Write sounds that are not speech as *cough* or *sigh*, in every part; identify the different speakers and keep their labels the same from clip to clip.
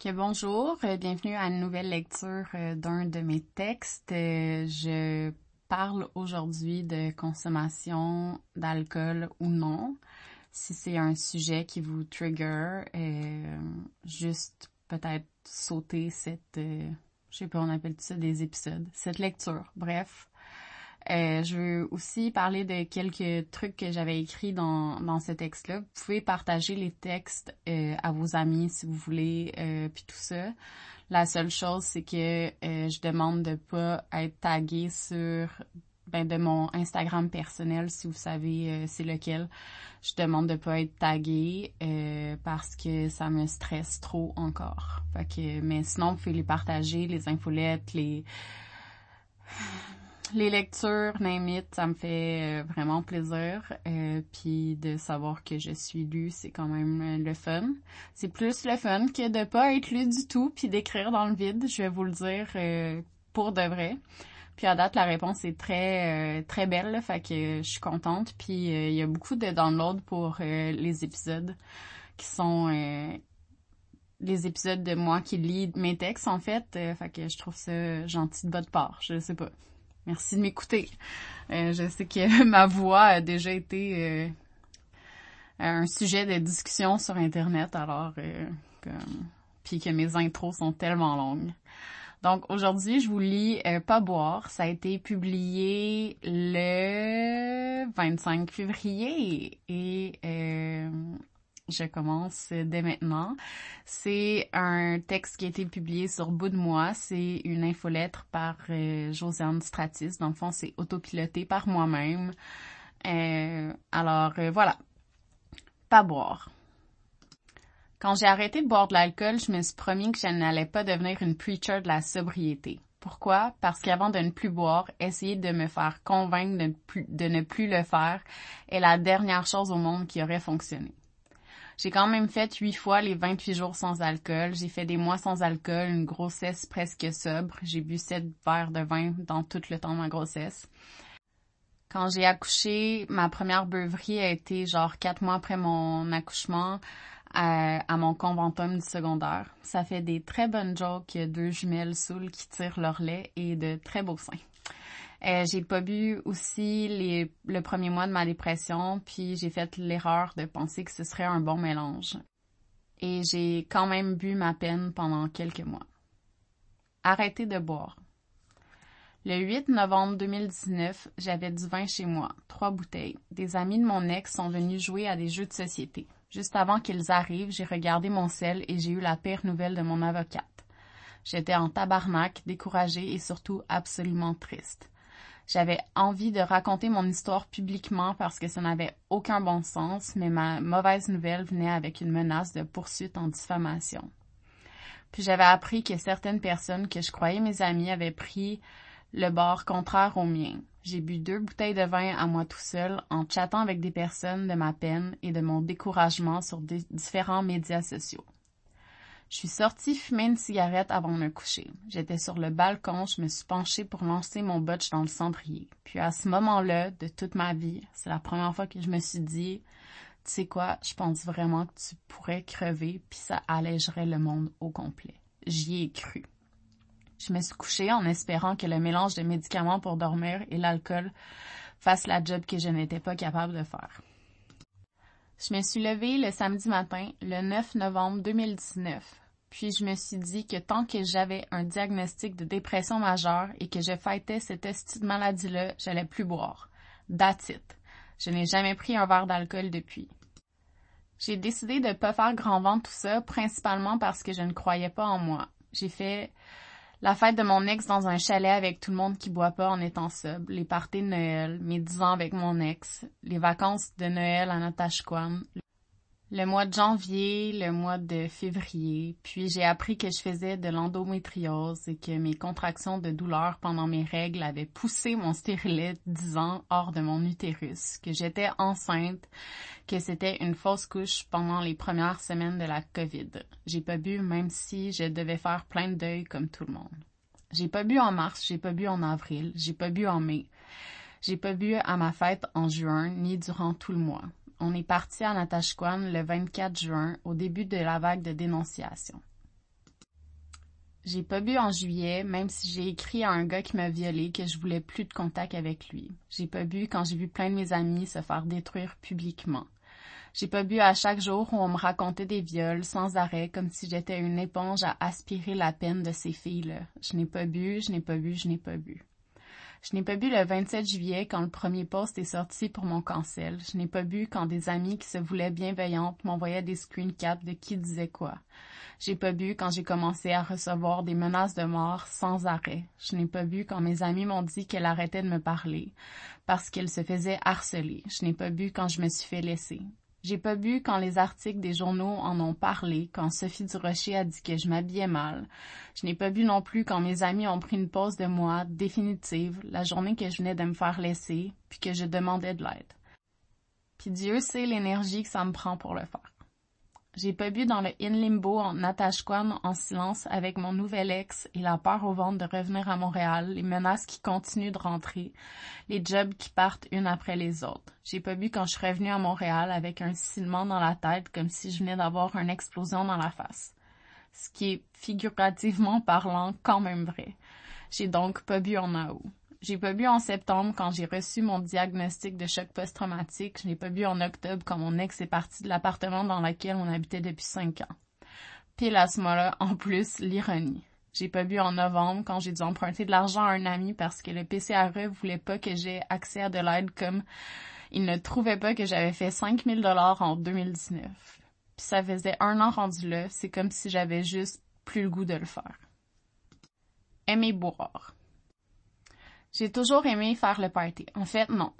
Speaker 1: Que bonjour, euh, bienvenue à une nouvelle lecture euh, d'un de mes textes. Euh, je parle aujourd'hui de consommation d'alcool ou non. Si c'est un sujet qui vous trigger, juste peut-être sauter cette, je sais pas, on appelle ça des épisodes, cette lecture. Bref, euh, je veux aussi parler de quelques trucs que j'avais écrits dans, dans ce texte-là. Vous pouvez partager les textes euh, à vos amis si vous voulez, euh, puis tout ça. La seule chose, c'est que euh, je demande de pas être tagué sur ben, de mon Instagram personnel, si vous savez c'est lequel. Je demande de pas être tagué parce que ça me stresse trop encore. Fait que, mais sinon, vous pouvez les partager, les infolettes, les les lectures, name ça me fait euh, vraiment plaisir. Euh, puis de savoir que je suis lue, c'est quand même euh, le fun. C'est plus le fun que de pas être lu du tout puis d'écrire dans le vide, je vais vous le dire pour de vrai. Puis à date, la réponse est très très belle, là, fait que je suis contente. Puis il y a beaucoup de downloads pour les épisodes qui sont les épisodes de moi qui lis mes textes en fait. fait que je trouve ça gentil de votre part, je sais pas. Merci de m'écouter. Euh, je sais que *laughs* ma voix a déjà été euh, un sujet de discussion sur Internet, alors euh, puis que mes intros sont tellement longues. Donc aujourd'hui, je vous lis Pas boire. Ça a été publié le 25 février et je commence dès maintenant. C'est un texte qui a été publié sur Bout de moi. C'est une infolettre par euh, Josiane Stratis. Dans le fond, c'est autopiloté par moi-même. Euh, alors, euh, voilà. Pas boire. Quand j'ai arrêté de boire de l'alcool, je me suis promis que je n'allais pas devenir une preacher de la sobriété. Pourquoi? Parce qu'avant de ne plus boire, essayer de me faire convaincre de ne plus le faire est la dernière chose au monde qui aurait fonctionné. J'ai quand même fait huit fois les 28 jours sans alcool. J'ai fait des mois sans alcool, une grossesse presque sobre. J'ai bu sept verres de vin dans tout le temps de ma grossesse. Quand j'ai accouché, ma première beuverie a été genre quatre mois après mon accouchement à, mon conventum du secondaire. Ça fait des très bonnes jokes, deux jumelles saoules qui tirent leur lait et de très beaux seins. Euh, j'ai pas bu aussi le premier mois de ma dépression, puis j'ai fait l'erreur de penser que ce serait un bon mélange. Et j'ai quand même bu ma peine pendant quelques mois. Arrêter de boire. Le 8 novembre 2019, j'avais du vin chez moi, trois bouteilles. Des amis de mon ex sont venus jouer à des jeux de société. Juste avant qu'ils arrivent, j'ai regardé mon sel et j'ai eu la pire nouvelle de mon avocate. J'étais en tabarnak, découragée et surtout absolument triste. J'avais envie de raconter mon histoire publiquement parce que ça n'avait aucun bon sens, mais ma mauvaise nouvelle venait avec une menace de poursuite en diffamation. Puis j'avais appris que certaines personnes que je croyais mes amis avaient pris le bord contraire au mien. J'ai bu deux bouteilles de vin à moi tout seul en chattant avec des personnes de ma peine et de mon découragement sur différents médias sociaux. Je suis sortie fumer une cigarette avant de me coucher. J'étais sur le balcon, je me suis penchée pour lancer mon botch dans le cendrier. Puis à ce moment-là de toute ma vie, c'est la première fois que je me suis dit, tu sais quoi, je pense vraiment que tu pourrais crever puis ça allégerait le monde au complet. J'y ai cru. Je me suis couchée en espérant que le mélange de médicaments pour dormir et l'alcool fasse la job que je n'étais pas capable de faire. Je me suis levée le samedi matin, le 9 novembre 2019, puis je me suis dit que tant que j'avais un diagnostic de dépression majeure et que je fêtais cette de maladie-là, j'allais plus boire. That's it. Je n'ai jamais pris un verre d'alcool depuis. J'ai décidé de pas faire grand vent tout ça, principalement parce que je ne croyais pas en moi. J'ai fait la fête de mon ex dans un chalet avec tout le monde qui boit pas en étant sobre, les parties de Noël, mes dix ans avec mon ex, les vacances de Noël à Natashquan, le mois de janvier, le mois de février, puis j'ai appris que je faisais de l'endométriose et que mes contractions de douleur pendant mes règles avaient poussé mon stérilet dix ans hors de mon utérus, que j'étais enceinte, que c'était une fausse couche pendant les premières semaines de la COVID. J'ai pas bu même si je devais faire plein de deuil comme tout le monde. J'ai pas bu en mars, j'ai pas bu en avril, j'ai pas bu en mai. J'ai pas bu à ma fête en juin, ni durant tout le mois on est parti à Natashquan le 24 juin, au début de la vague de dénonciation. J'ai pas bu en juillet, même si j'ai écrit à un gars qui m'a violé que je voulais plus de contact avec lui. J'ai pas bu quand j'ai vu plein de mes amis se faire détruire publiquement. J'ai pas bu à chaque jour où on me racontait des viols sans arrêt comme si j'étais une éponge à aspirer la peine de ces filles-là. Je n'ai pas bu, je n'ai pas bu, je n'ai pas bu. Je n'ai pas bu le 27 juillet quand le premier post est sorti pour mon cancel. Je n'ai pas bu quand des amis qui se voulaient bienveillantes m'envoyaient des screencaps de qui disait quoi. J'ai pas bu quand j'ai commencé à recevoir des menaces de mort sans arrêt. Je n'ai pas bu quand mes amis m'ont dit qu'elle arrêtait de me parler parce qu'elle se faisait harceler. Je n'ai pas bu quand je me suis fait laisser. J'ai pas bu quand les articles des journaux en ont parlé, quand Sophie Durocher a dit que je m'habillais mal. Je n'ai pas bu non plus quand mes amis ont pris une pause de moi, définitive, la journée que je venais de me faire laisser, puis que je demandais de l'aide. Puis Dieu sait l'énergie que ça me prend pour le faire. J'ai pas bu dans le in limbo en Natashquan en silence avec mon nouvel ex et la peur au ventre de revenir à Montréal, les menaces qui continuent de rentrer, les jobs qui partent une après les autres. J'ai bu quand je suis revenue à Montréal avec un silement dans la tête comme si je venais d'avoir une explosion dans la face. Ce qui est figurativement parlant quand même vrai. J'ai donc pas bu en août. J'ai pas bu en septembre quand j'ai reçu mon diagnostic de choc post-traumatique. Je n'ai pas bu en octobre quand mon ex est parti de l'appartement dans lequel on habitait depuis cinq ans. Pile à ce moment-là, en plus, l'ironie. J'ai pas bu en novembre quand j'ai dû emprunter de l'argent à un ami parce que le PCRE voulait pas que j'ai accès à de l'aide comme il ne trouvait pas que j'avais fait 5000 dollars en 2019. Puis ça faisait un an rendu là, c'est comme si j'avais juste plus le goût de le faire. Aimer boire. J'ai toujours aimé faire le party. En fait, non.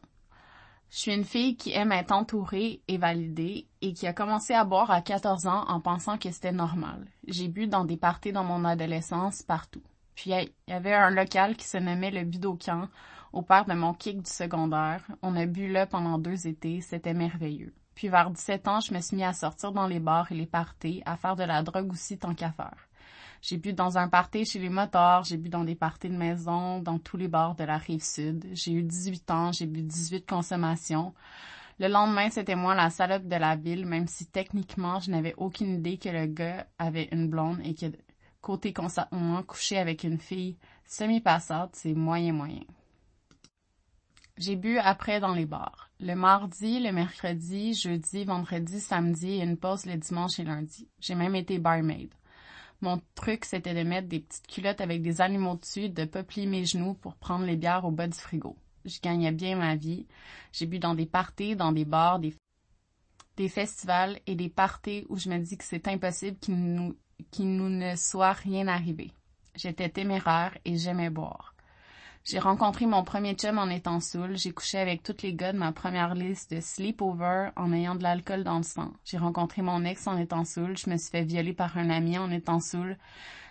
Speaker 1: Je suis une fille qui aime être entourée et validée et qui a commencé à boire à 14 ans en pensant que c'était normal. J'ai bu dans des parties dans mon adolescence partout. Puis il y avait un local qui se nommait le Budokan au père de mon kick du secondaire. On a bu là pendant deux étés, c'était merveilleux. Puis vers 17 ans, je me suis mis à sortir dans les bars et les parties, à faire de la drogue aussi tant qu'à faire. J'ai bu dans un party chez les motards, j'ai bu dans des parties de maison, dans tous les bars de la rive sud. J'ai eu 18 ans, j'ai bu 18 consommations. Le lendemain, c'était moi la salope de la ville, même si techniquement, je n'avais aucune idée que le gars avait une blonde et que côté consentement, couché avec une fille semi-passante, c'est moyen moyen. J'ai bu après dans les bars. Le mardi, le mercredi, jeudi, vendredi, samedi et une pause le dimanche et lundi. J'ai même été barmaid. Mon truc, c'était de mettre des petites culottes avec des animaux dessus, de pas mes genoux pour prendre les bières au bas du frigo. Je gagnais bien ma vie. J'ai bu dans des parties, dans des bars, des, festivals et des parties où je me dis que c'est impossible qu'il qu'il nous ne soit rien arrivé. J'étais téméraire et j'aimais boire. J'ai rencontré mon premier chum en étant saoul. J'ai couché avec tous les gars de ma première liste de sleepover en ayant de l'alcool dans le sang. J'ai rencontré mon ex en étant saoul. Je me suis fait violer par un ami en étant saoul.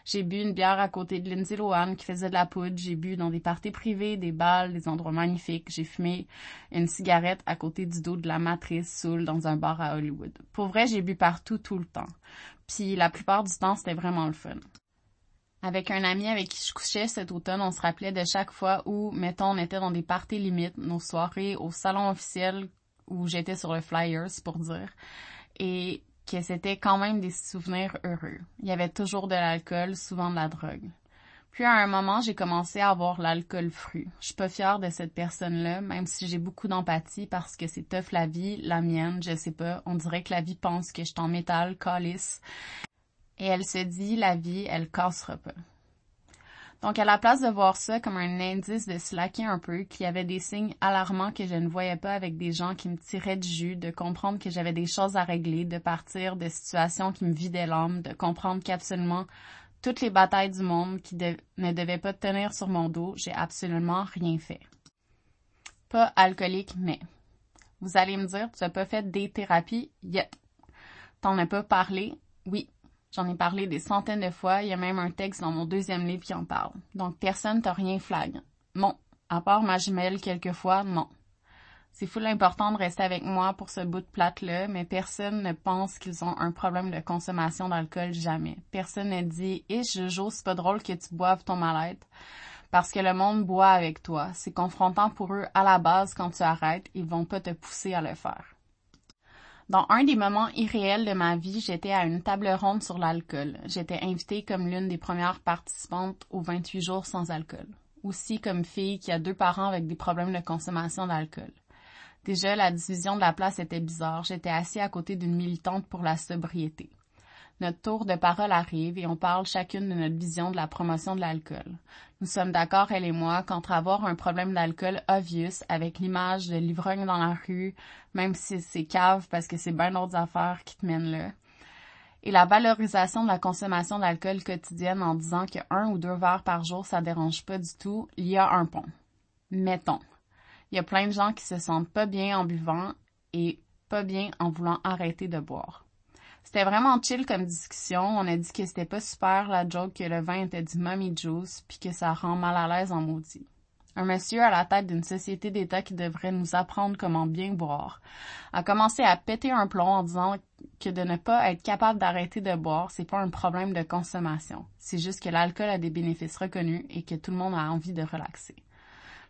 Speaker 1: J'ai bu une bière à côté de Lindsay Lohan qui faisait de la poudre. J'ai bu dans des parties privées, des balles, des endroits magnifiques. J'ai fumé une cigarette à côté du dos de la matrice saoul dans un bar à Hollywood. Pour vrai, j'ai bu partout tout le temps. Puis la plupart du temps, c'était vraiment le fun. Avec un ami avec qui je couchais cet automne, on se rappelait de chaque fois où, mettons, on était dans des parties limites, nos soirées au salon officiel où j'étais sur le Flyers, pour dire, et que c'était quand même des souvenirs heureux. Il y avait toujours de l'alcool, souvent de la drogue. Puis à un moment, j'ai commencé à avoir l'alcool fru. Je suis pas fière de cette personne-là, même si j'ai beaucoup d'empathie parce que c'est tough la vie, la mienne, je sais pas. On dirait que la vie pense que je suis en métal, calice, et elle se dit la vie, elle cassera pas. Donc, à la place de voir ça comme un indice de slacker un peu, qu'il y avait des signes alarmants que je ne voyais pas avec des gens qui me tiraient du jus, de comprendre que j'avais des choses à régler, de partir de situations qui me vidaient l'âme, de comprendre qu'absolument toutes les batailles du monde qui ne devaient pas tenir sur mon dos, j'ai absolument rien fait. Pas alcoolique, mais. Vous allez me dire, tu n'as pas fait des thérapies? Yep. T'en as pas parlé? Oui. J'en ai parlé des centaines de fois, il y a même un texte dans mon deuxième livre qui en parle. Donc personne t'a rien flagrant. Non. À part ma jumelle quelquefois, non. C'est fou l'important de rester avec moi pour ce bout de plate-là, mais personne ne pense qu'ils ont un problème de consommation d'alcool jamais. Personne ne dit, et Jojo, c'est pas drôle que tu boives ton mal-être. Parce que le monde boit avec toi. C'est confrontant pour eux à la base quand tu arrêtes, ils vont pas te pousser à le faire. Dans un des moments irréels de ma vie, j'étais à une table ronde sur l'alcool. J'étais invitée comme l'une des premières participantes aux 28 jours sans alcool. Aussi comme fille qui a deux parents avec des problèmes de consommation d'alcool. Déjà, la division de la place était bizarre. J'étais assis à côté d'une militante pour la sobriété. Notre tour de parole arrive et on parle chacune de notre vision de la promotion de l'alcool. Nous sommes d'accord, elle et moi, qu'entre avoir un problème d'alcool obvious avec l'image de l'ivrogne dans la rue, même si c'est cave parce que c'est bien d'autres affaires qui te mènent là, et la valorisation de la consommation d'alcool quotidienne en disant que un ou deux verres par jour, ça dérange pas du tout, il y a un pont. Mettons. Il y a plein de gens qui se sentent pas bien en buvant et pas bien en voulant arrêter de boire. C'était vraiment chill comme discussion. On a dit que c'était pas super la joke que le vin était du mommy juice puis que ça rend mal à l'aise en maudit. Un monsieur à la tête d'une société d'État qui devrait nous apprendre comment bien boire a commencé à péter un plomb en disant que de ne pas être capable d'arrêter de boire, c'est pas un problème de consommation. C'est juste que l'alcool a des bénéfices reconnus et que tout le monde a envie de relaxer.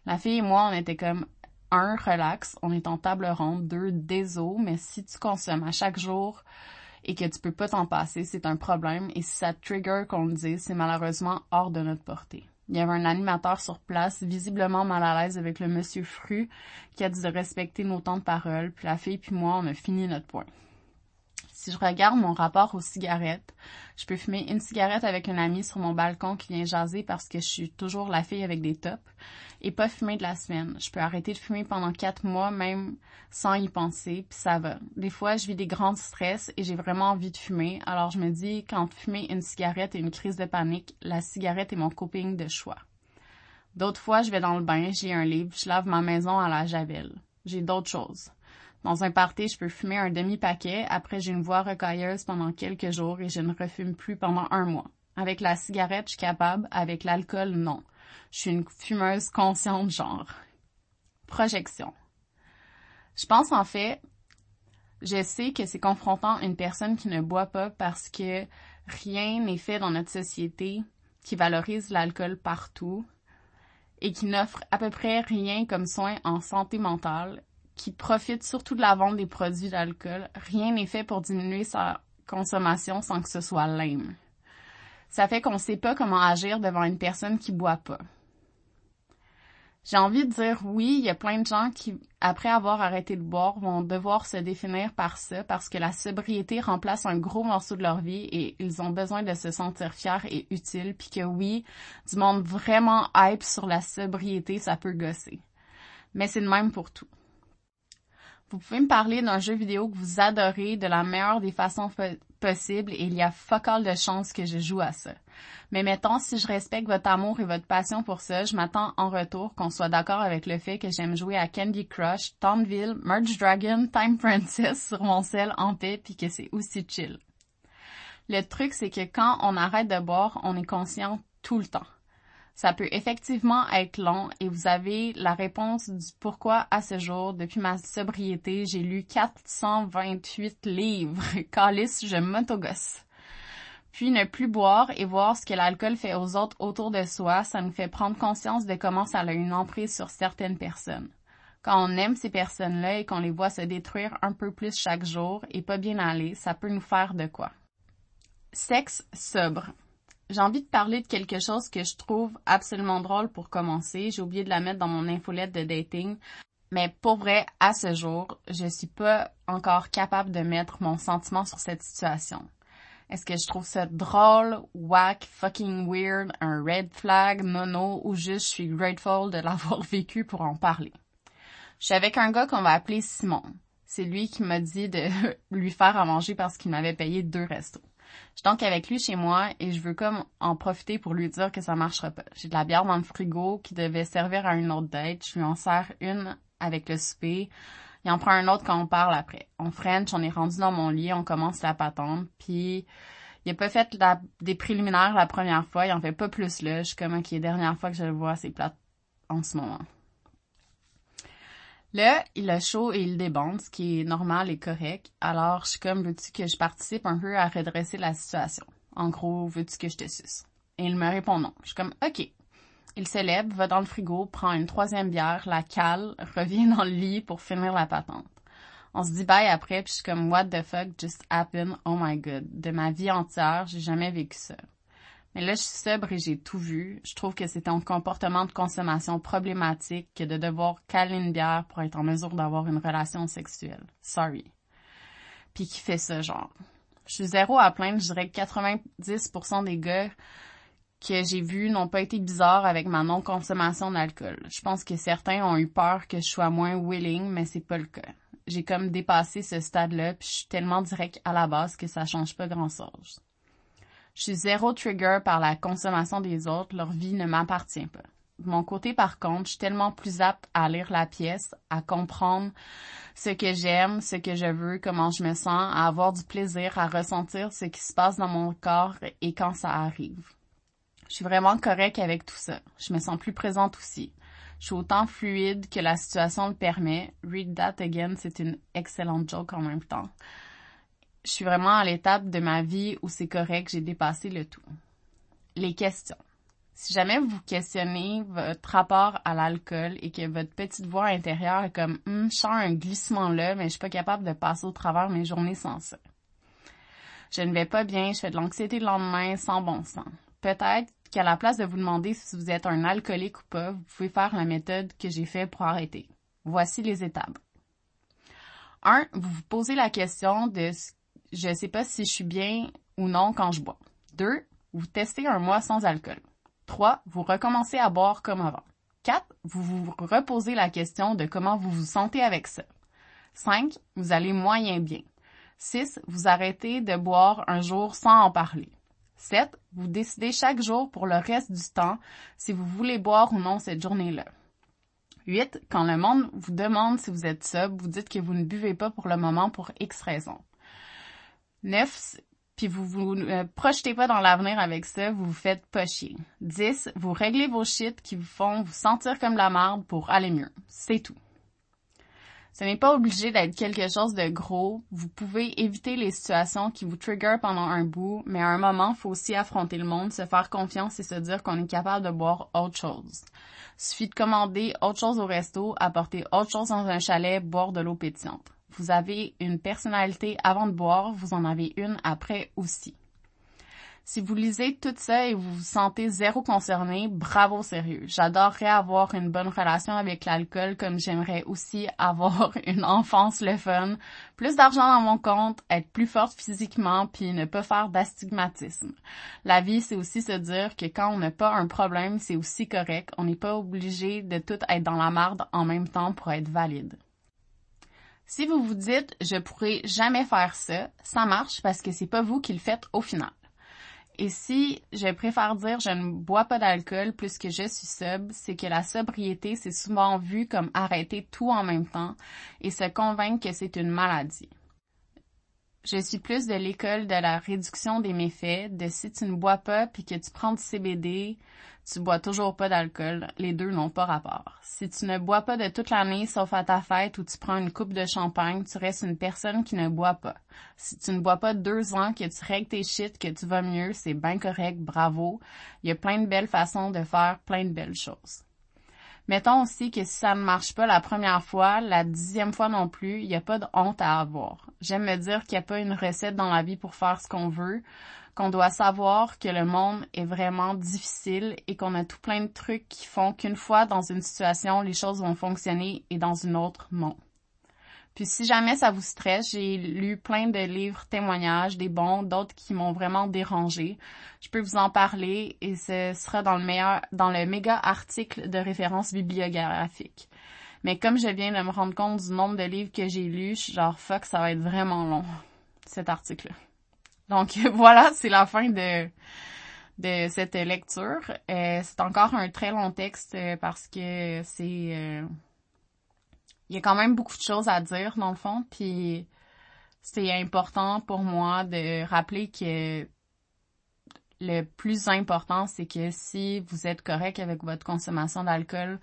Speaker 1: La fille et moi, on était comme un, relax, on est en table ronde, deux, déso, mais si tu consommes à chaque jour et que tu peux pas t'en passer, c'est un problème. Et si ça trigger qu'on le dise, c'est malheureusement hors de notre portée. Il y avait un animateur sur place, visiblement mal à l'aise avec le monsieur Fru, qui a dit de respecter nos temps de parole, puis la fille puis moi, on a fini notre point. Si je regarde mon rapport aux cigarettes, je peux fumer une cigarette avec un ami sur mon balcon qui vient jaser parce que je suis toujours la fille avec des tops et pas fumer de la semaine. Je peux arrêter de fumer pendant quatre mois même sans y penser, puis ça va. Des fois, je vis des grands stress et j'ai vraiment envie de fumer, alors je me dis quand fumer une cigarette est une crise de panique, la cigarette est mon coping de choix. D'autres fois, je vais dans le bain, j'ai un livre, je lave ma maison à la javel. J'ai d'autres choses. Dans un party, je peux fumer un demi-paquet, après j'ai une voix rocailleuse pendant quelques jours et je ne refume plus pendant un mois. Avec la cigarette, je suis capable, avec l'alcool, non. Je suis une fumeuse consciente genre. Projection. Je pense en fait, je sais que c'est confrontant une personne qui ne boit pas parce que rien n'est fait dans notre société qui valorise l'alcool partout et qui n'offre à peu près rien comme soin en santé mentale qui profite surtout de la vente des produits d'alcool, rien n'est fait pour diminuer sa consommation sans que ce soit lame. Ça fait qu'on ne sait pas comment agir devant une personne qui boit pas. J'ai envie de dire oui, il y a plein de gens qui, après avoir arrêté de boire, vont devoir se définir par ça parce que la sobriété remplace un gros morceau de leur vie et ils ont besoin de se sentir fiers et utiles puis que oui, du monde vraiment hype sur la sobriété, ça peut gosser. Mais c'est le même pour tout. Vous pouvez me parler d'un jeu vidéo que vous adorez de la meilleure des façons possibles et il y a focal de chances que je joue à ça. Mais mettons, si je respecte votre amour et votre passion pour ça, je m'attends en retour qu'on soit d'accord avec le fait que j'aime jouer à Candy Crush, Tomville, Merge Dragon, Time Princess sur mon sel en paix puis que c'est aussi chill. Le truc, c'est que quand on arrête de boire, on est conscient tout le temps. Ça peut effectivement être long et vous avez la réponse du pourquoi à ce jour. Depuis ma sobriété, j'ai lu 428 livres. *laughs* Calice, je m'autogosse. Puis ne plus boire et voir ce que l'alcool fait aux autres autour de soi, ça nous fait prendre conscience de comment ça a une emprise sur certaines personnes. Quand on aime ces personnes-là et qu'on les voit se détruire un peu plus chaque jour et pas bien aller, ça peut nous faire de quoi. Sexe sobre j'ai envie de parler de quelque chose que je trouve absolument drôle pour commencer. J'ai oublié de la mettre dans mon infolette de dating. Mais pour vrai, à ce jour, je suis pas encore capable de mettre mon sentiment sur cette situation. Est-ce que je trouve ça drôle, whack, fucking weird, un red flag, nono, ou juste je suis grateful de l'avoir *laughs* vécu pour en parler? Je suis avec un gars qu'on va appeler Simon. C'est lui qui m'a dit de *laughs* lui faire à manger parce qu'il m'avait payé deux restos. Je suis donc avec lui chez moi et je veux comme en profiter pour lui dire que ça marchera pas. J'ai de la bière dans le frigo qui devait servir à une autre date. Je lui en sers une avec le souper. Il en prend un autre quand on parle après. On French, on est rendu dans mon lit, on commence la patente, puis il a pas fait des préliminaires la première fois, il en fait pas plus là. Je suis comme, ok, dernière fois que je le vois, c'est plate en ce moment. Là, il a chaud et il débande, ce qui est normal et correct. Alors, je suis comme, veux-tu que je participe un peu à redresser la situation? En gros, veux-tu que je te suce? Et il me répond non. Je suis comme, OK. Il se lève, va dans le frigo, prend une troisième bière, la cale, *laughs* revient dans le lit pour finir la patente. On se dit bye après, puis je suis comme what the fuck just happened? Oh my god. De ma vie entière, j'ai jamais vécu ça. Mais là, je suis sobre et j'ai tout vu. Je trouve que c'est un comportement de consommation problématique que de devoir caler une bière pour être en mesure d'avoir une relation sexuelle. Sorry. Puis qui fait ça, genre? Je suis zéro à plaindre. Je dirais que 90% des gars que j'ai vus n'ont pas été bizarres avec ma non-consommation d'alcool. Je pense que certains ont eu peur que je sois moins willing, mais c'est pas le cas. J'ai comme dépassé ce stade-là, puis je suis tellement direct à la base que ça change pas grand-chose. Je suis zéro trigger par la consommation des autres, leur vie ne m'appartient pas. De mon côté, par contre, je suis tellement plus apte à lire la pièce, à comprendre ce que j'aime, ce que je veux, comment je me sens, à avoir du plaisir, à ressentir ce qui se passe dans mon corps et quand ça arrive. Je suis vraiment correct avec tout ça. Je me sens plus présente aussi. Je suis autant fluide que la situation le permet. Read that again, c'est une excellente joke en même temps je suis vraiment à l'étape de ma vie où c'est correct, j'ai dépassé le tout. Les questions. Si jamais vous questionnez votre rapport à l'alcool et que votre petite voix intérieure est comme hum, je sens un glissement là, mais je suis pas capable de passer au travers mes journées sans ça. Je ne vais pas bien, je fais de l'anxiété le lendemain sans bon sens. Peut-être qu'à la place de vous demander si vous êtes un alcoolique ou pas, vous pouvez faire la méthode que j'ai fait pour arrêter. Voici les étapes. 1. Vous vous posez la question de ce je sais pas si je suis bien ou non quand je bois. 2. Vous testez un mois sans alcool. 3. Vous recommencez à boire comme avant. 4. Vous vous reposez la question de comment vous vous sentez avec ça. 5. Vous allez moyen bien. 6. Vous arrêtez de boire un jour sans en parler. 7. Vous décidez chaque jour pour le reste du temps si vous voulez boire ou non cette journée-là. 8. Quand le monde vous demande si vous êtes sobre, vous dites que vous ne buvez pas pour le moment pour X raisons. 9, puis vous vous euh, projetez pas dans l'avenir avec ça, vous vous faites pas chier. 10, vous réglez vos shit qui vous font vous sentir comme la marde pour aller mieux. C'est tout. Ce n'est pas obligé d'être quelque chose de gros. Vous pouvez éviter les situations qui vous trigger pendant un bout, mais à un moment, faut aussi affronter le monde, se faire confiance et se dire qu'on est capable de boire autre chose. Suffit de commander autre chose au resto, apporter autre chose dans un chalet, boire de l'eau pétillante vous avez une personnalité avant de boire, vous en avez une après aussi. Si vous lisez tout ça et vous vous sentez zéro concerné, bravo sérieux. J'adorerais avoir une bonne relation avec l'alcool comme j'aimerais aussi *laughs* avoir une enfance le fun, plus d'argent dans mon compte, être plus forte physiquement puis ne pas faire d'astigmatisme. La vie, c'est aussi se dire que quand on n'a pas un problème, c'est aussi correct. On n'est pas obligé de tout être dans la marde en même temps pour être valide. Si vous vous dites je pourrais jamais faire ça, ça marche parce que c'est pas vous qui le faites au final. Et si je préfère dire je ne bois pas d'alcool plus que je suis sub, c'est que la sobriété c'est souvent vu comme arrêter tout en même temps et se convaincre que c'est une maladie. Je suis plus de l'école de la réduction des méfaits, de si tu ne bois pas puis que tu prends du CBD, tu bois toujours pas d'alcool. Les deux n'ont pas rapport. Si tu ne bois pas de toute l'année sauf à ta fête ou tu prends une coupe de champagne, tu restes une personne qui ne boit pas. Si tu ne bois pas deux ans, que tu règles tes shit, que tu vas mieux, c'est bien correct, bravo. Il y a plein de belles façons de faire plein de belles choses. Mettons aussi que si ça ne marche pas la première fois, la dixième fois non plus, il n'y a pas de honte à avoir. J'aime me dire qu'il n'y a pas une recette dans la vie pour faire ce qu'on veut, qu'on doit savoir que le monde est vraiment difficile et qu'on a tout plein de trucs qui font qu'une fois dans une situation, les choses vont fonctionner et dans une autre, non. Puis si jamais ça vous stresse, j'ai lu plein de livres témoignages, des bons, d'autres qui m'ont vraiment dérangé. Je peux vous en parler et ce sera dans le meilleur, dans le méga article de référence bibliographique. Mais comme je viens de me rendre compte du nombre de livres que j'ai lus, je genre fuck, ça va être vraiment long, cet article-là. Donc *laughs* voilà, c'est la fin de de cette lecture. Euh, c'est encore un très long texte euh, parce que c'est euh, il y a quand même beaucoup de choses à dire dans le fond, puis c'est important pour moi de rappeler que le plus important, c'est que si vous êtes correct avec votre consommation d'alcool,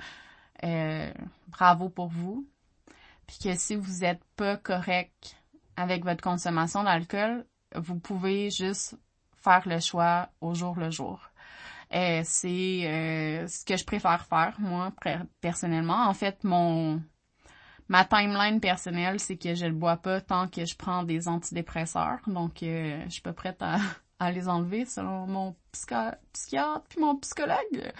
Speaker 1: euh, bravo pour vous. Puis que si vous n'êtes pas correct avec votre consommation d'alcool, vous pouvez juste faire le choix au jour le jour. Euh, c'est euh, ce que je préfère faire, moi, personnellement. En fait, mon ma timeline personnelle, c'est que je le bois pas tant que je prends des antidépresseurs. Donc, euh, je suis pas prête à, *laughs* à les enlever selon mon psychiatre puis mon psychologue.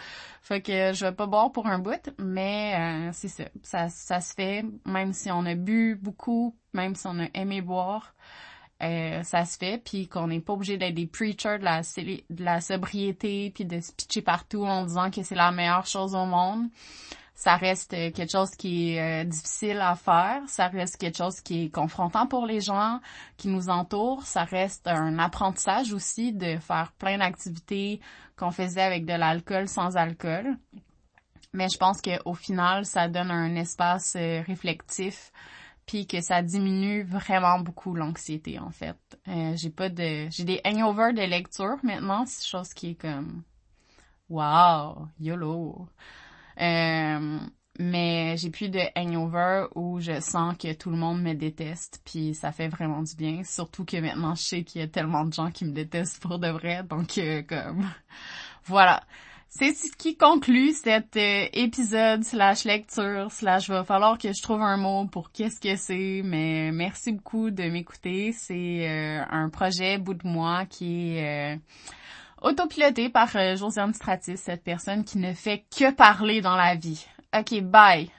Speaker 1: Fait que je vais pas boire pour un bout, mais euh, c'est ça. ça. Ça se fait, même si on a bu beaucoup, même si on a aimé boire. Euh, ça se fait, puis qu'on n'est pas obligé d'être des preachers de la, de la sobriété, puis de se pitcher partout en disant que c'est la meilleure chose au monde ça reste quelque chose qui est euh, difficile à faire, ça reste quelque chose qui est confrontant pour les gens qui nous entourent, ça reste un apprentissage aussi de faire plein d'activités qu'on faisait avec de l'alcool sans alcool. Mais je pense qu'au final, ça donne un espace euh, réflectif puis que ça diminue vraiment beaucoup l'anxiété en fait. Euh, j'ai pas de j'ai des hangovers de lecture maintenant, c'est chose qui est comme wow, YOLO. Euh, mais j'ai plus de hangover où je sens que tout le monde me déteste, puis ça fait vraiment du bien. Surtout que maintenant, je sais qu'il y a tellement de gens qui me détestent pour de vrai, donc euh, comme *laughs* voilà. C'est ce qui conclut cet euh, épisode slash lecture slash va falloir que je trouve un mot pour qu'est-ce que c'est, mais merci beaucoup de m'écouter. C'est un projet bout de moi qui est autopiloté par euh, Josiane Stratis, cette personne qui ne fait que parler dans la vie. Ok, bye.